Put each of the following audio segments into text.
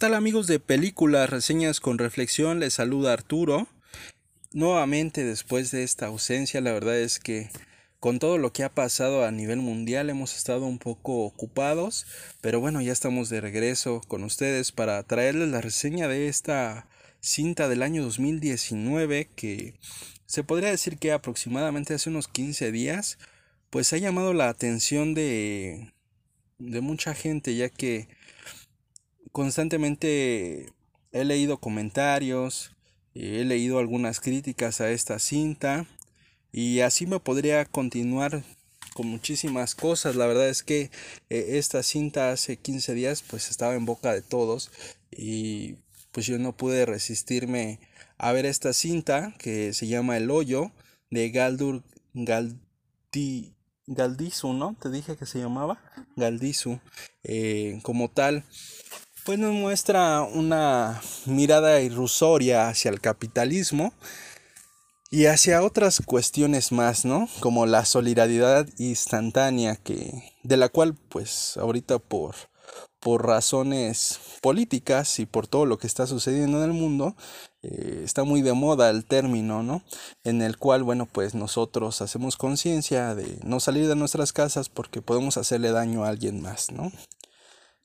tal amigos de películas, reseñas con reflexión? Les saluda Arturo. Nuevamente después de esta ausencia, la verdad es que con todo lo que ha pasado a nivel mundial hemos estado un poco ocupados, pero bueno, ya estamos de regreso con ustedes para traerles la reseña de esta cinta del año 2019 que se podría decir que aproximadamente hace unos 15 días pues ha llamado la atención de de mucha gente ya que constantemente he leído comentarios, he leído algunas críticas a esta cinta y así me podría continuar con muchísimas cosas. La verdad es que eh, esta cinta hace 15 días pues estaba en boca de todos y pues yo no pude resistirme a ver esta cinta que se llama El Hoyo de Galdur Galdi, Galdizu, ¿no? Te dije que se llamaba Galdizu eh, como tal pues nos muestra una mirada irrisoria hacia el capitalismo y hacia otras cuestiones más, ¿no? Como la solidaridad instantánea que de la cual pues ahorita por por razones políticas y por todo lo que está sucediendo en el mundo, eh, está muy de moda el término, ¿no? En el cual, bueno, pues nosotros hacemos conciencia de no salir de nuestras casas porque podemos hacerle daño a alguien más, ¿no?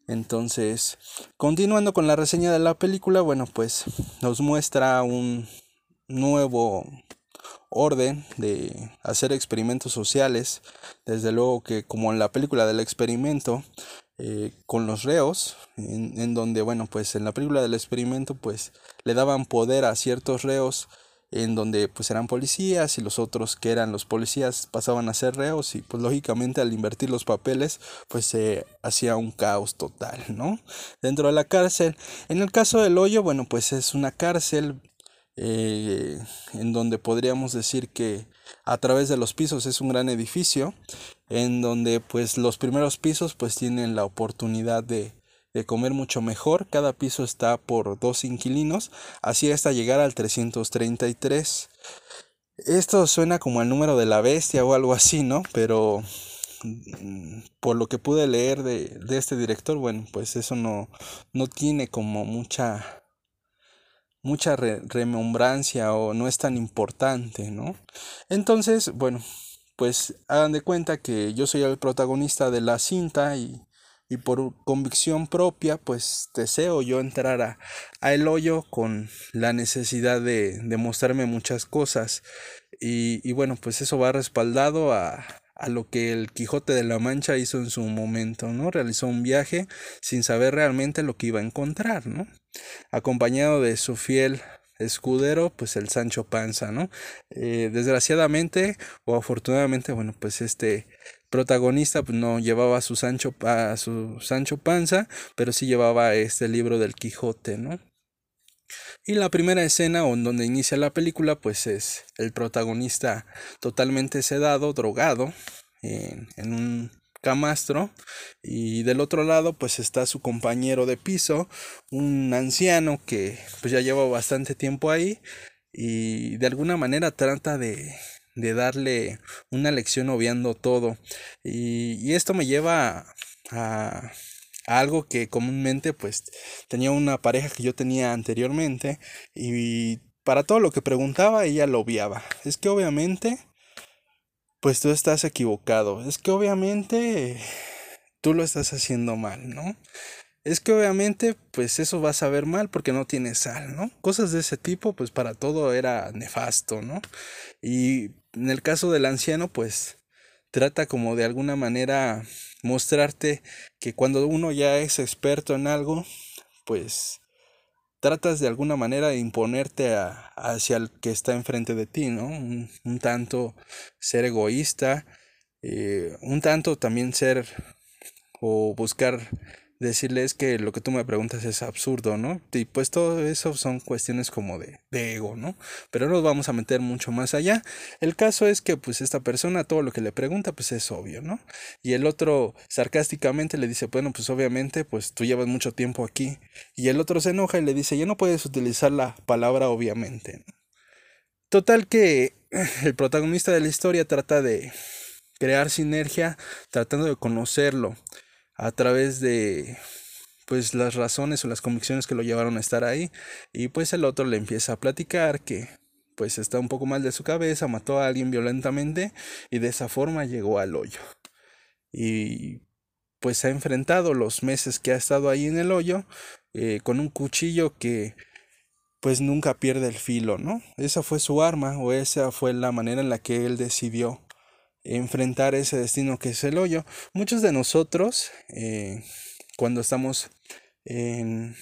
Entonces, continuando con la reseña de la película, bueno, pues nos muestra un nuevo orden de hacer experimentos sociales. Desde luego que como en la película del experimento, eh, con los reos, en, en, donde, bueno, pues en la película del experimento, pues le daban poder a ciertos reos en donde pues eran policías y los otros que eran los policías pasaban a ser reos y pues lógicamente al invertir los papeles pues se hacía un caos total, ¿no? Dentro de la cárcel. En el caso del hoyo, bueno pues es una cárcel eh, en donde podríamos decir que a través de los pisos es un gran edificio en donde pues los primeros pisos pues tienen la oportunidad de de comer mucho mejor. Cada piso está por dos inquilinos, así hasta llegar al 333. Esto suena como el número de la bestia o algo así, ¿no? Pero mm, por lo que pude leer de, este director, bueno, pues eso no, no tiene como mucha mucha remembrancia o no es tan importante, ¿no? Entonces, bueno, pues hagan de cuenta que yo soy el protagonista de la cinta y y por convicción propia pues deseo yo entrar a, el hoyo con la necesidad de, de mostrarme muchas cosas y, y, bueno pues eso va respaldado a, a lo que el Quijote de la Mancha hizo en su momento, ¿no? Realizó un viaje sin saber realmente lo que iba a encontrar, ¿no? Acompañado de su fiel escudero, pues el Sancho Panza, ¿no? Eh, desgraciadamente o afortunadamente, bueno, pues este protagonista pues, no llevaba su Sancho, a su Sancho Panza, pero sí llevaba este libro del Quijote, ¿no? Y la primera escena en donde inicia la película pues es el protagonista totalmente sedado, drogado, en, en un camastro y del otro lado pues está su compañero de piso, un anciano que pues ya lleva bastante tiempo ahí y de alguna manera trata de de darle una lección obviando todo. Y, esto me lleva a, algo que comúnmente pues tenía una pareja que yo tenía anteriormente y para todo lo que preguntaba ella lo obviaba. Es que obviamente pues tú estás equivocado. Es que obviamente tú lo estás haciendo mal, ¿no? Es que obviamente, pues eso vas a ver mal porque no tiene sal, ¿no? Cosas de ese tipo, pues para todo era nefasto, ¿no? Y en el caso del anciano, pues trata como de alguna manera mostrarte que cuando uno ya es experto en algo, pues tratas de alguna manera de imponerte hacia el que está enfrente de ti, ¿no? Un, tanto ser egoísta, eh, un tanto también ser o buscar decirles que lo que tú me preguntas es absurdo, ¿no? Y pues todo eso son cuestiones como de, de, ego, ¿no? Pero no nos vamos a meter mucho más allá. El caso es que pues esta persona todo lo que le pregunta pues es obvio, ¿no? Y el otro sarcásticamente le dice, bueno, pues obviamente pues tú llevas mucho tiempo aquí. Y el otro se enoja y le dice, ya no puedes utilizar la palabra obviamente. Total que el protagonista de la historia trata de crear sinergia tratando de conocerlo a través de pues las razones o las convicciones que lo llevaron a estar ahí y pues el otro le empieza a platicar que pues está un poco mal de su cabeza, mató a alguien violentamente y de esa forma llegó al hoyo. Y pues ha enfrentado los meses que ha estado ahí en el hoyo eh, con un cuchillo que pues nunca pierde el filo, ¿no? Esa fue su arma o esa fue la manera en la que él decidió enfrentar ese destino que es el hoyo. Muchos de nosotros, eh, cuando estamos en,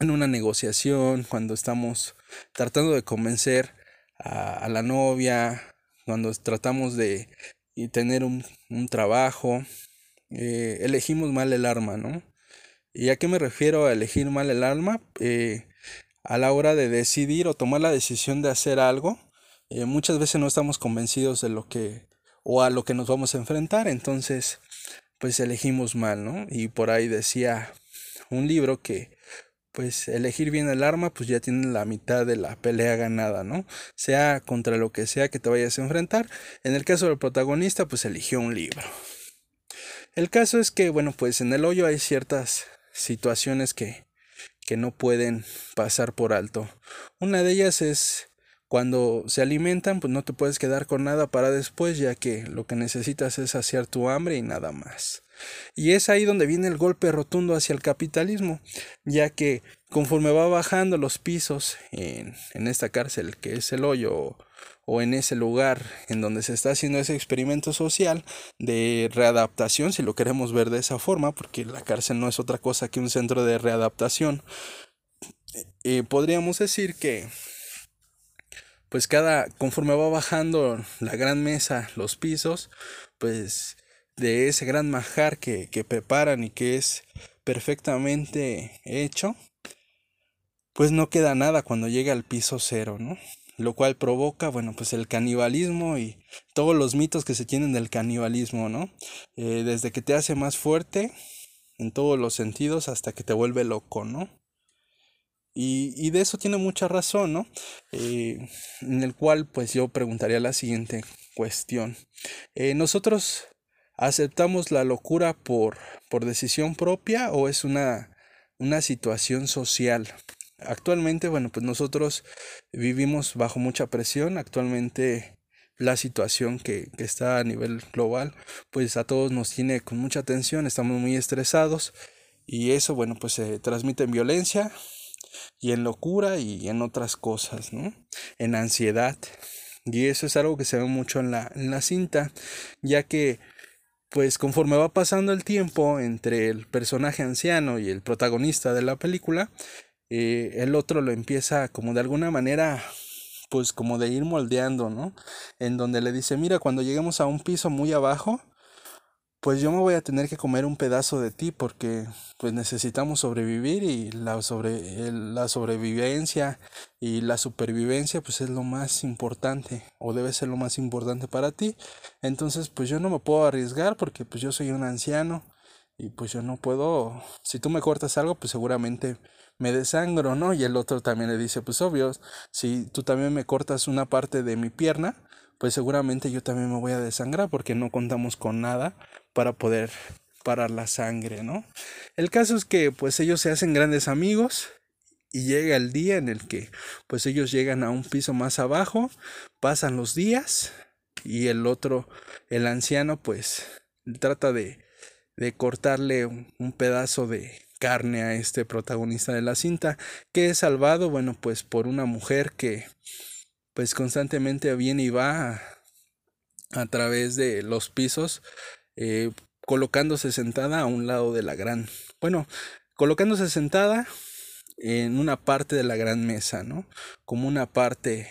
en, una negociación, cuando estamos tratando de convencer a, la novia, cuando tratamos de tener un, trabajo, eh, elegimos mal el arma, ¿no? ¿Y a qué me refiero a elegir mal el arma? Eh, a la hora de decidir o tomar la decisión de hacer algo, muchas veces no estamos convencidos de lo que o a lo que nos vamos a enfrentar, entonces pues elegimos mal, ¿no? Y por ahí decía un libro que pues elegir bien el arma pues ya tiene la mitad de la pelea ganada, ¿no? Sea contra lo que sea que te vayas a enfrentar. En el caso del protagonista pues eligió un libro. El caso es que bueno pues en el hoyo hay ciertas situaciones que que no pueden pasar por alto. Una de ellas es cuando se alimentan, pues no te puedes quedar con nada para después, ya que lo que necesitas es saciar tu hambre y nada más. Y es ahí donde viene el golpe rotundo hacia el capitalismo, ya que conforme va bajando los pisos en, en esta cárcel que es el hoyo o en ese lugar en donde se está haciendo ese experimento social de readaptación, si lo queremos ver de esa forma, porque la cárcel no es otra cosa que un centro de readaptación, eh, podríamos decir que pues cada conforme va bajando la gran mesa los pisos pues de ese gran majar que, que preparan y que es perfectamente hecho pues no queda nada cuando llega al piso cero no lo cual provoca, bueno, pues el canibalismo y todos los mitos que se tienen del canibalismo, ¿no? Eh, desde que te hace más fuerte en todos los sentidos hasta que te vuelve loco, ¿no? Y, y de eso tiene mucha razón, ¿no? Eh, en el cual pues yo preguntaría la siguiente cuestión. Eh, ¿Nosotros aceptamos la locura por, por decisión propia o es una, una situación social? Actualmente, bueno, pues nosotros vivimos bajo mucha presión. Actualmente la situación que, que, está a nivel global, pues a todos nos tiene con mucha tensión, estamos muy estresados y eso, bueno, pues se transmite en violencia y en locura y en otras cosas, ¿no? En ansiedad. Y eso es algo que se ve mucho en la, en la cinta, ya que pues conforme va pasando el tiempo entre el personaje anciano y el protagonista de la película, eh, el otro lo empieza como de alguna manera pues como de ir moldeando, ¿no? En donde le dice, mira, cuando lleguemos a un piso muy abajo, pues yo me voy a tener que comer un pedazo de ti porque pues necesitamos sobrevivir y la, sobre, la sobrevivencia y la supervivencia pues es lo más importante o debe ser lo más importante para ti. Entonces pues yo no me puedo arriesgar porque pues yo soy un anciano y pues yo no puedo, si tú me cortas algo pues seguramente me desangro, ¿no? Y el otro también le dice, pues obvio, si tú también me cortas una parte de mi pierna, pues seguramente yo también me voy a desangrar porque no contamos con nada para poder parar la sangre, ¿no? El caso es que pues ellos se hacen grandes amigos y llega el día en el que pues ellos llegan a un piso más abajo, pasan los días y el otro, el anciano pues trata de, de cortarle un pedazo de, carne a este protagonista de la cinta, que es salvado, bueno, pues por una mujer que pues constantemente viene y va a, través de los pisos, eh, colocándose sentada a un lado de la gran, bueno, colocándose sentada en una parte de la gran mesa, ¿no? Como una parte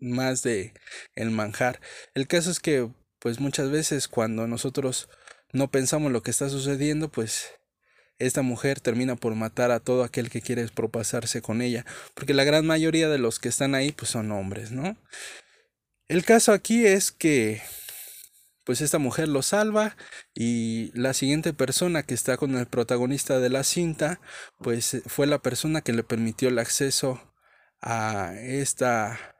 más de el manjar. El caso es que pues muchas veces cuando nosotros no pensamos lo que está sucediendo, pues esta mujer termina por matar a todo aquel que quiere propasarse con ella, porque la gran mayoría de los que están ahí pues son hombres, ¿no? El caso aquí es que pues esta mujer lo salva y la siguiente persona que está con el protagonista de la cinta pues fue la persona que le permitió el acceso a esta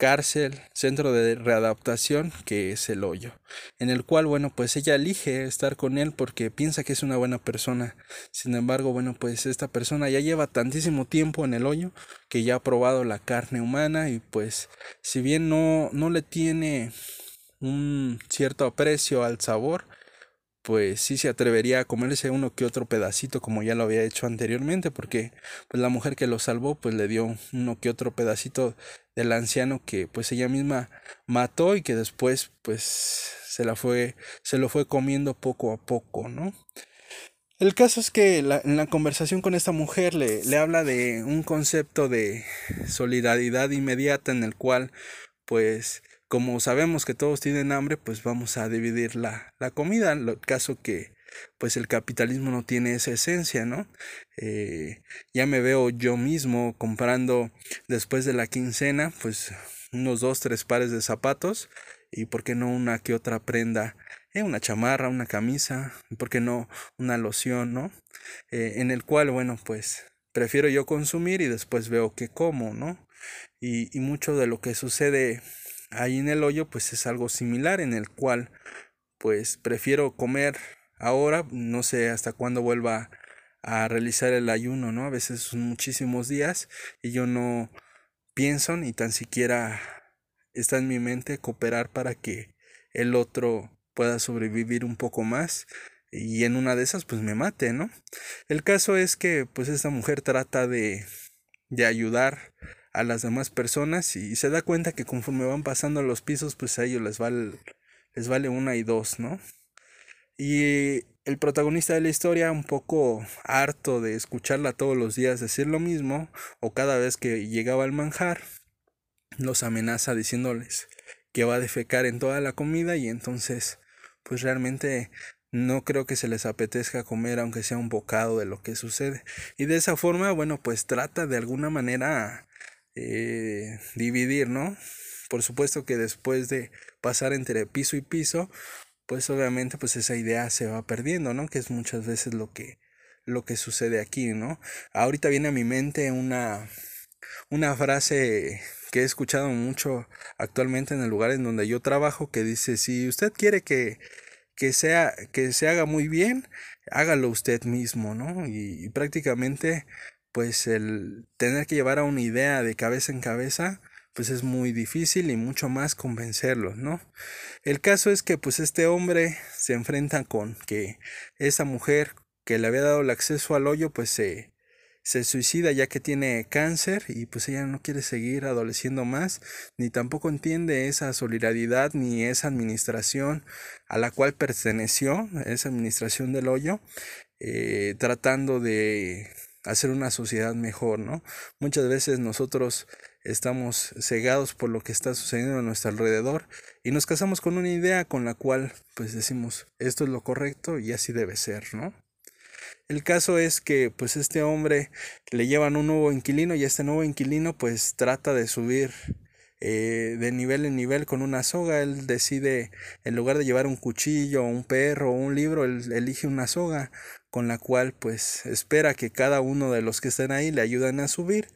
cárcel, centro de readaptación, que es el hoyo, en el cual, bueno, pues ella elige estar con él porque piensa que es una buena persona. Sin embargo, bueno, pues esta persona ya lleva tantísimo tiempo en el hoyo que ya ha probado la carne humana y pues si bien no, no le tiene un cierto aprecio al sabor, pues sí se atrevería a comerse uno que otro pedacito como ya lo había hecho anteriormente porque pues la mujer que lo salvó pues le dio uno que otro pedacito del anciano que pues ella misma mató y que después pues se la fue se lo fue comiendo poco a poco no el caso es que en la conversación con esta mujer le, le habla de un concepto de solidaridad inmediata en el cual pues como sabemos que todos tienen hambre, pues vamos a dividir la, la comida. En el caso que pues el capitalismo no tiene esa esencia, ¿no? Eh, ya me veo yo mismo comprando después de la quincena, pues unos dos, tres pares de zapatos y por qué no una que otra prenda, eh, una chamarra, una camisa, por qué no una loción, ¿no? Eh, en el cual, bueno, pues prefiero yo consumir y después veo que como, ¿no? Y, y mucho de lo que sucede ahí en el hoyo pues es algo similar en el cual pues prefiero comer ahora, no sé hasta cuándo vuelva a realizar el ayuno, ¿no? A veces son muchísimos días y yo no pienso ni tan siquiera está en mi mente cooperar para que el otro pueda sobrevivir un poco más y en una de esas pues me mate, ¿no? El caso es que pues esta mujer trata de de ayudar a las demás personas y se da cuenta que conforme van pasando los pisos, pues a ellos les vale, les vale una y dos, ¿no? Y el protagonista de la historia, un poco harto de escucharla todos los días decir lo mismo, o cada vez que llegaba al manjar, los amenaza diciéndoles que va a defecar en toda la comida y entonces, pues realmente no creo que se les apetezca comer aunque sea un bocado de lo que sucede. Y de esa forma, bueno, pues trata de alguna manera eh, dividir, ¿no? Por supuesto que después de pasar entre piso y piso, pues obviamente pues esa idea se va perdiendo, ¿no? Que es muchas veces lo que lo que sucede aquí, ¿no? Ahorita viene a mi mente una una frase que he escuchado mucho actualmente en el lugar en donde yo trabajo que dice si usted quiere que que sea que se haga muy bien hágalo usted mismo no y prácticamente pues el tener que llevar a una idea de cabeza en cabeza, pues es muy difícil y mucho más convencerlos, ¿no? El caso es que pues este hombre se enfrenta con que esa mujer que le había dado el acceso al hoyo pues se, se suicida ya que tiene cáncer y pues ella no quiere seguir adoleciendo más, ni tampoco entiende esa solidaridad ni esa administración a la cual perteneció, esa administración del hoyo, eh, tratando de hacer una sociedad mejor, ¿no? Muchas veces nosotros estamos cegados por lo que está sucediendo a nuestro alrededor y nos casamos con una idea con la cual pues decimos esto es lo correcto y así debe ser, ¿no? El caso es que pues este hombre le llevan un nuevo inquilino y este nuevo inquilino pues trata de subir eh, de nivel en nivel con una soga. Él decide, en lugar de llevar un cuchillo, un perro o un libro, él elige una soga con la cual pues espera que cada uno de los que estén ahí le ayuden a subir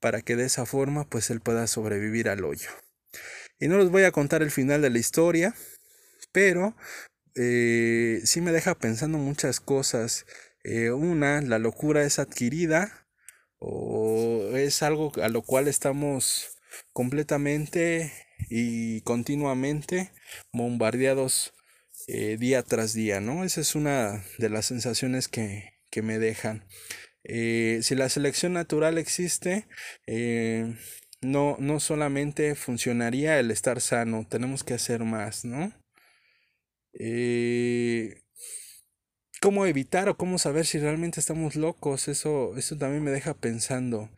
para que de esa forma pues él pueda sobrevivir al hoyo. Y no les voy a contar el final de la historia, pero eh, sí me deja pensando muchas cosas. Eh, una, la locura es adquirida o es algo a lo cual estamos completamente y continuamente bombardeados eh, día tras día, ¿no? Esa es una de las sensaciones que, que me dejan. Eh, si la selección natural existe, eh, no, no solamente funcionaría el estar sano, tenemos que hacer más, ¿no? ¿Cómo evitar o cómo saber si realmente estamos locos? Eso, eso también me deja pensando.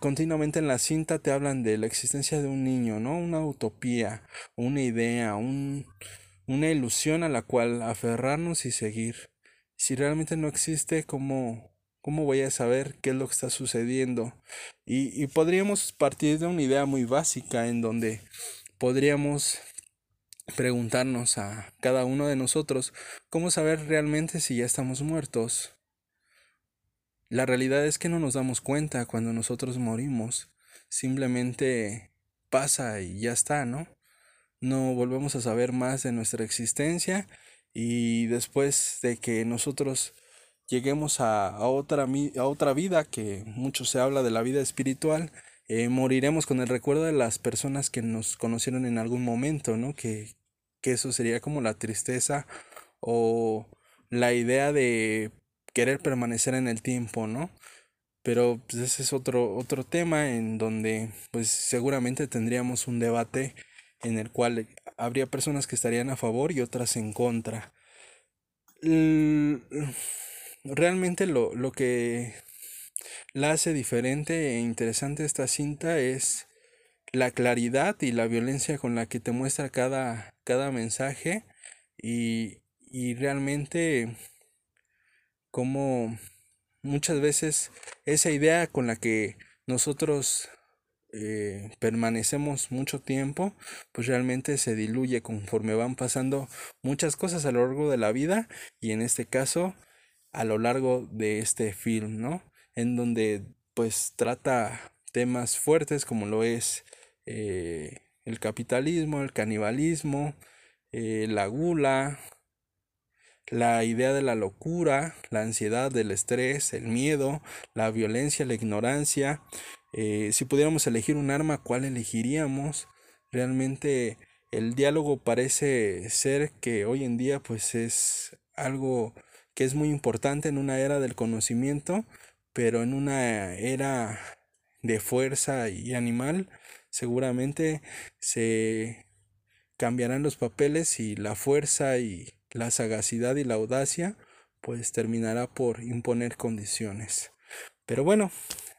Continuamente en la cinta te hablan de la existencia de un niño, ¿no? Una utopía, una idea, un, una ilusión a la cual aferrarnos y seguir. Si realmente no existe, ¿cómo, cómo voy a saber qué es lo que está sucediendo? Y, y podríamos partir de una idea muy básica en donde podríamos preguntarnos a cada uno de nosotros cómo saber realmente si ya estamos muertos. La realidad es que no nos damos cuenta cuando nosotros morimos. Simplemente pasa y ya está, ¿no? No volvemos a saber más de nuestra existencia y después de que nosotros lleguemos a, otra, a otra vida, que mucho se habla de la vida espiritual, eh, moriremos con el recuerdo de las personas que nos conocieron en algún momento, ¿no? Que, que eso sería como la tristeza o la idea de querer permanecer en el tiempo, ¿no? Pero pues, ese es otro, otro tema en donde pues seguramente tendríamos un debate en el cual habría personas que estarían a favor y otras en contra. Realmente lo, lo que la hace diferente e interesante esta cinta es la claridad y la violencia con la que te muestra cada, cada mensaje y, y realmente como muchas veces esa idea con la que nosotros eh, permanecemos mucho tiempo, pues realmente se diluye conforme van pasando muchas cosas a lo largo de la vida y en este caso a lo largo de este film, ¿no? En donde pues trata temas fuertes como lo es eh, el capitalismo, el canibalismo, eh, la gula, la idea de la locura, la ansiedad, el estrés, el miedo, la violencia, la ignorancia. Eh, si pudiéramos elegir un arma, ¿cuál elegiríamos? Realmente el diálogo parece ser que hoy en día pues es algo que es muy importante en una era del conocimiento, pero en una era de fuerza y animal seguramente se cambiarán los papeles y la fuerza y la sagacidad y la audacia pues terminará por imponer condiciones. Pero bueno,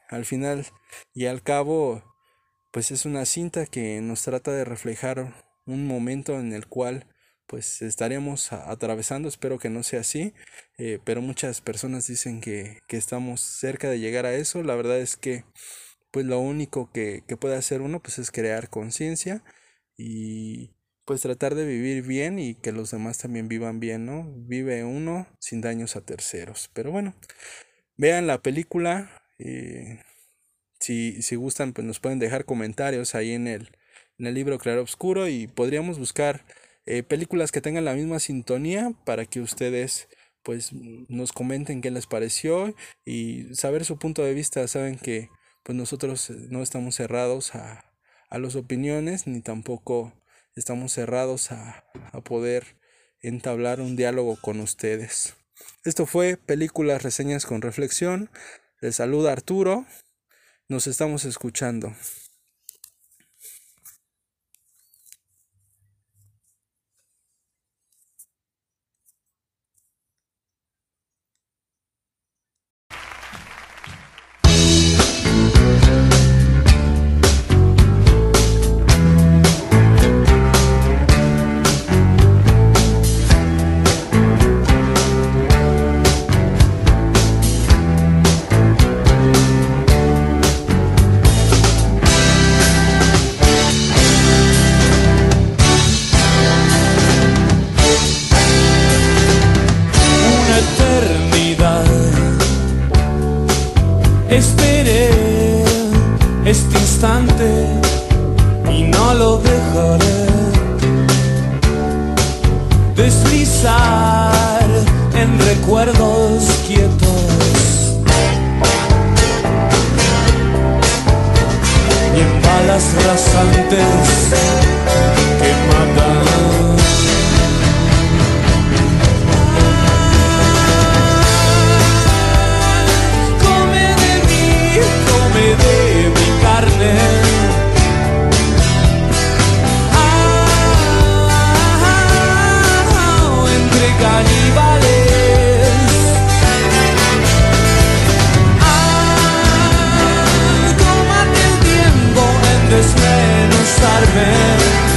al final y al cabo pues es una cinta que nos trata de reflejar un momento en el cual pues estaremos atravesando, espero que no sea así, eh, pero muchas personas dicen que, que, estamos cerca de llegar a eso, la verdad es que pues lo único que, que puede hacer uno pues es crear conciencia y pues tratar de vivir bien y que los demás también vivan bien, ¿no? Vive uno sin daños a terceros. Pero bueno, vean la película. Eh, si, si gustan, pues nos pueden dejar comentarios ahí en el, en el libro Claro Oscuro y podríamos buscar eh, películas que tengan la misma sintonía para que ustedes pues nos comenten qué les pareció y saber su punto de vista. Saben que pues nosotros no estamos cerrados a, a las opiniones ni tampoco estamos cerrados a, poder entablar un diálogo con ustedes. Esto fue Películas, Reseñas con Reflexión. Les saluda Arturo. Nos estamos escuchando. recuerdos quietos. Y en balas rasantes inside of me